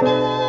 Bye.